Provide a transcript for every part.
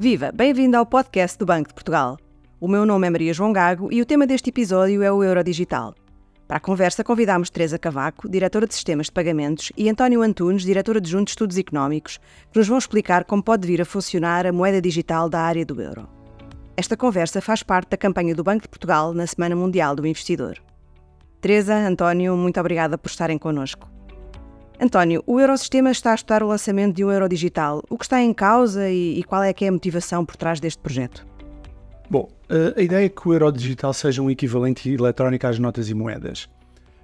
Viva! Bem-vindo ao podcast do Banco de Portugal. O meu nome é Maria João Gago e o tema deste episódio é o Euro Digital. Para a conversa convidamos Teresa Cavaco, diretora de Sistemas de Pagamentos, e António Antunes, diretor adjunto de Estudos Económicos, que nos vão explicar como pode vir a funcionar a moeda digital da área do euro. Esta conversa faz parte da campanha do Banco de Portugal na Semana Mundial do Investidor. Teresa, António, muito obrigada por estarem connosco. António, o Eurosistema está a estudar o lançamento de um euro digital. O que está em causa e, e qual é que é a motivação por trás deste projeto? Bom, a ideia é que o euro digital seja um equivalente eletrónico às notas e moedas,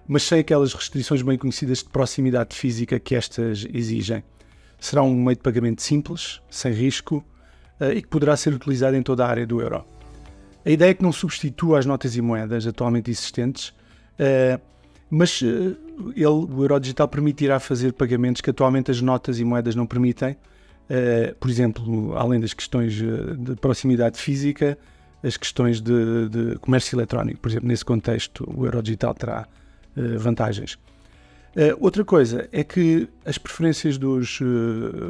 mas sem aquelas restrições bem conhecidas de proximidade física que estas exigem. Será um meio de pagamento simples, sem risco e que poderá ser utilizado em toda a área do euro. A ideia é que não substitua as notas e moedas atualmente existentes, mas ele, o euro digital permitirá fazer pagamentos que atualmente as notas e moedas não permitem. Uh, por exemplo, além das questões eh, de proximidade física, as questões de, de comércio eletrónico. Por exemplo, nesse contexto, o euro digital terá vantagens. Outra coisa é que as preferências dos,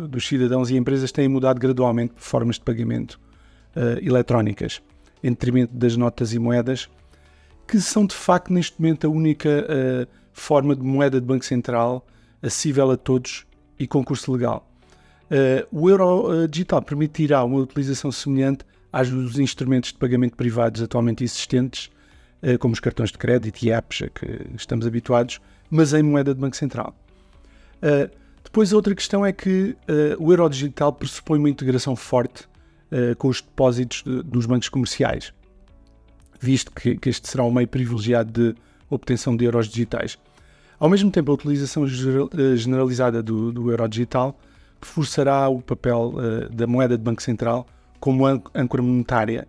dos, cidadãos e empresas têm mudado gradualmente por formas de pagamento eletrónicas, em detrimento das notas e moedas, que são de facto neste momento a única forma de moeda de Banco Central acessível a todos e com curso legal. Uh, o euro uh, digital permitirá uma utilização semelhante aos dos instrumentos de pagamento privados atualmente existentes, uh, como os cartões de crédito e apps a que estamos habituados, mas em moeda de Banco Central. depois, a outra questão é que o euro digital pressupõe uma integração forte com os depósitos de, dos bancos comerciais, visto que, que este será um meio privilegiado de obtenção de euros digitais. Ao mesmo tempo, a utilização eh, generalizada do, do euro digital reforçará o papel uh, da moeda de Banco Central como âncora monetária,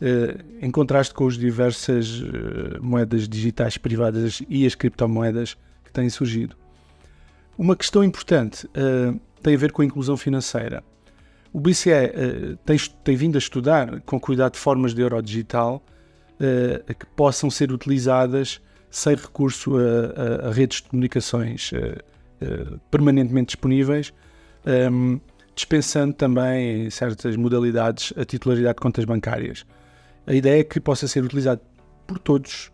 uh, em contraste com as diversas uh, moedas digitais privadas e as criptomoedas que têm surgido. Uma questão importante tem a ver com a inclusão financeira. O BCE tem, tem, vindo a estudar com cuidado formas de euro digital que possam ser utilizadas sem recurso a, a, a redes de comunicações uh, uh, permanentemente disponíveis, um, ehm, dispensando também em certas modalidades a titularidade de contas bancárias. A ideia é que possa ser utilizado por todos,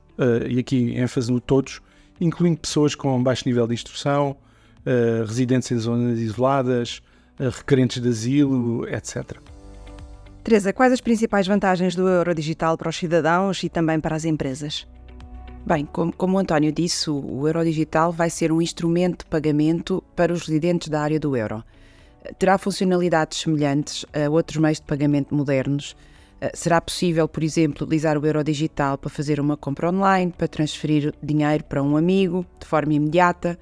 e aqui ênfase no todos, incluindo pessoas com baixo nível de instrução, residentes em zonas isoladas, requerentes de asilo, etc. Teresa, quais as principais vantagens do euro digital para os cidadãos e também para as empresas? Bem, como, como o António disse, o, euro digital vai ser um instrumento de pagamento para os residentes da área do euro. Terá funcionalidades semelhantes a outros meios de pagamento modernos. Eh, será possível, por exemplo, utilizar o euro digital para fazer uma compra online, para transferir dinheiro para um amigo de forma imediata,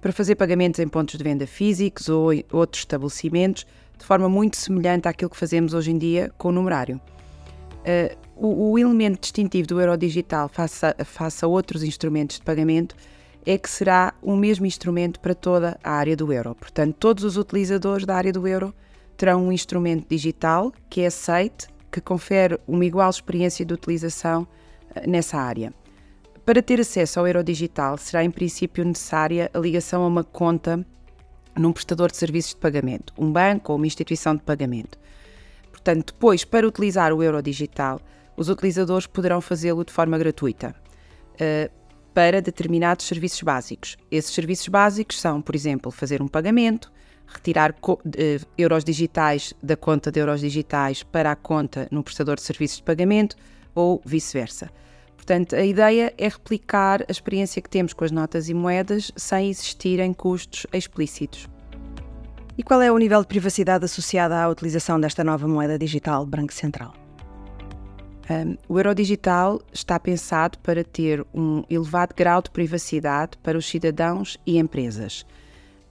para fazer pagamentos em pontos de venda físicos ou outros estabelecimentos, de forma muito semelhante àquilo que fazemos hoje em dia com o numerário. Uh, o, o, elemento distintivo do euro digital face a, face a outros instrumentos de pagamento é que será o mesmo instrumento para toda a área do euro. Portanto, todos os utilizadores da área do euro terão um instrumento digital que é aceite, que confere uma igual experiência de utilização uh, nessa área. Para ter acesso ao euro digital, será em princípio necessária a ligação a uma conta num prestador de serviços de pagamento, um banco ou uma instituição de pagamento. Portanto, depois, para utilizar o euro digital, os utilizadores poderão fazê-lo de forma gratuita uh, para determinados serviços básicos. Esses serviços básicos são, por exemplo, fazer um pagamento, retirar uh, euros digitais da conta de euros digitais para a conta no prestador de serviços de pagamento ou vice-versa. Portanto, a ideia é replicar a experiência que temos com as notas e moedas sem existirem custos explícitos. E qual é o nível de privacidade associado à utilização desta nova moeda digital Banco Central? Um, o euro digital está pensado para ter um elevado grau de privacidade para os cidadãos e empresas,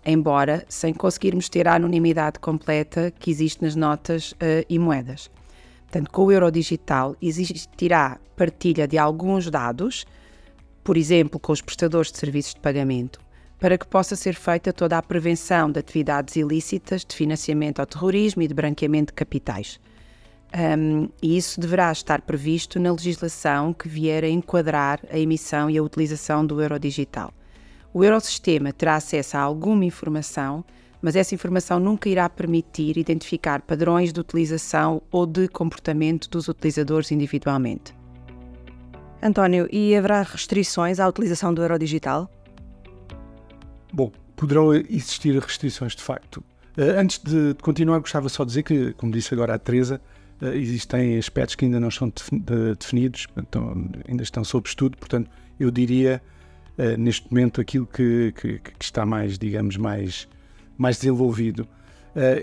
embora sem conseguirmos ter a anonimidade completa que existe nas notas uh, e moedas. Portanto, com o euro digital existirá partilha de alguns dados, por exemplo, com os prestadores de serviços de pagamento, para que possa ser feita toda a prevenção de atividades ilícitas de financiamento ao terrorismo e de branqueamento de capitais. Um, e isso deverá estar previsto na legislação que vier a enquadrar a emissão e a utilização do euro digital. O Eurosistema terá acesso a alguma informação mas essa informação nunca irá permitir identificar padrões de utilização ou de comportamento dos utilizadores individualmente. António, e haverá restrições à utilização do euro digital? Bom, poderão existir restrições de facto. Uh, antes de continuar, gostava só de dizer que, como disse agora a Teresa, uh, existem aspectos que ainda não são definidos, então, ainda estão sob estudo, portanto, eu diria uh, neste momento aquilo que, que, que, está mais, digamos, mais, mais desenvolvido.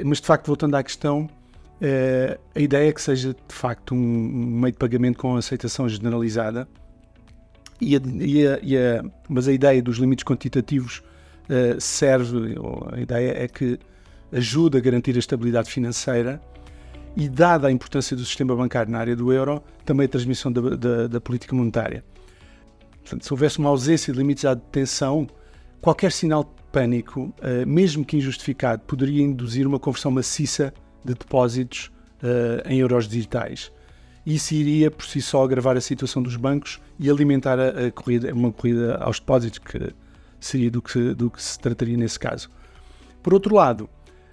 mas de facto, voltando à questão, a ideia é que seja de facto um, um, meio de pagamento com aceitação generalizada, e a, e a, e a, mas a ideia dos limites quantitativos serve, a ideia é que ajuda a garantir a estabilidade financeira e, dada a importância do sistema bancário na área do euro, também a transmissão da, da, da política monetária. Portanto, se houvesse uma ausência de limites à detenção, qualquer sinal pânico, uh, mesmo que injustificado, poderia induzir uma conversão maciça de depósitos uh, em euros digitais. Isso iria, por si só, agravar a situação dos bancos e alimentar a, a corrida, uma corrida aos depósitos, que seria do que, do que se trataria nesse caso. Por outro lado,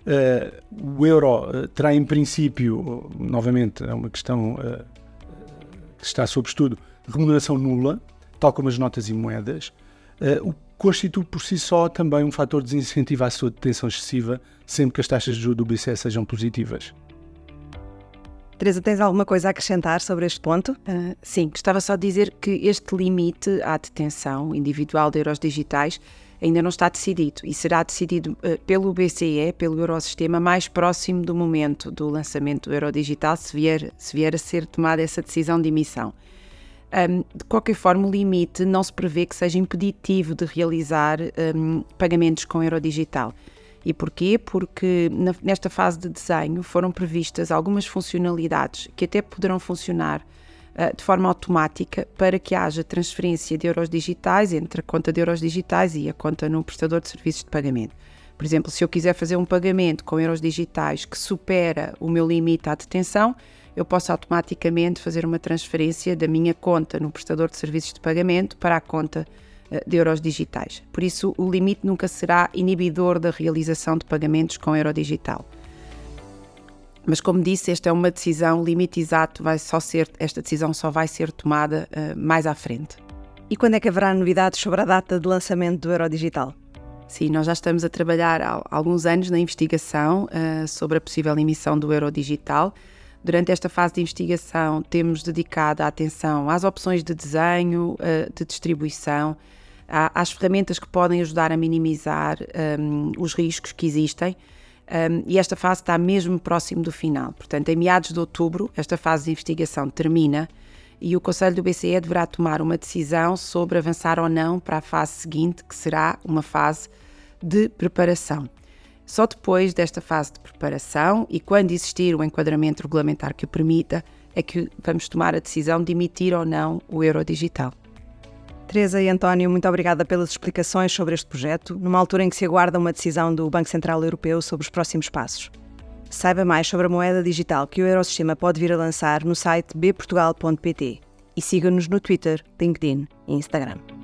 Uh, o euro uh, terá, em princípio, novamente, é uma questão uh, que está sob estudo, remuneração nula, tal como as notas e moedas, o constitui por si só também um fator de desincentivo à sua detenção excessiva, sempre que as taxas de juros do BCE sejam positivas. Teresa, tens alguma coisa a acrescentar sobre este ponto? Uh, sim, gostava só de dizer que este limite à detenção individual de euros digitais ainda não está decidido e será decidido uh, pelo BCE, pelo Eurosistema, mais próximo do momento do lançamento do euro digital, se vier, se vier a ser tomada essa decisão de emissão. Um, de qualquer forma, o limite não se prevê que seja impeditivo de realizar um, pagamentos com euro digital. E porquê? Porque na, nesta fase de desenho foram previstas algumas funcionalidades que até poderão funcionar uh, de forma automática para que haja transferência de euros digitais entre a conta de euros digitais e a conta no prestador de serviços de pagamento. Por exemplo, se eu quiser fazer um pagamento com euros digitais que supera o meu limite à detenção, eu posso automaticamente fazer uma transferência da minha conta no prestador de serviços de pagamento para a conta eh, de euros digitais. Por isso, o limite nunca será inibidor da realização de pagamentos com euro digital. Mas como disse, esta é uma decisão, o limite exato vai só ser, esta decisão só vai ser tomada uh, mais à frente. E quando é que haverá novidades sobre a data de lançamento do euro digital? Sim, nós já estamos a trabalhar há alguns anos na investigação uh, sobre a possível emissão do euro digital. Durante esta fase de investigação, temos dedicado a atenção às opções de desenho, eh, de distribuição, às ferramentas que podem ajudar a minimizar um, os riscos que existem. Um, e esta fase está mesmo próximo do final. Portanto, em meados de outubro, esta fase de investigação termina e o Conselho do BCE deverá tomar uma decisão sobre avançar ou não para a fase seguinte, que será uma fase de preparação. Só depois desta fase de preparação e quando existir o enquadramento regulamentar que o permita, é que vamos tomar a decisão de emitir ou não o euro digital. Teresa e António, muito obrigada pelas explicações sobre este projeto, numa altura em que se aguarda uma decisão do Banco Central Europeu sobre os próximos passos. Saiba mais sobre a moeda digital que o Eurosistema pode vir a lançar no site bportugal.pt e siga-nos no Twitter, LinkedIn e Instagram.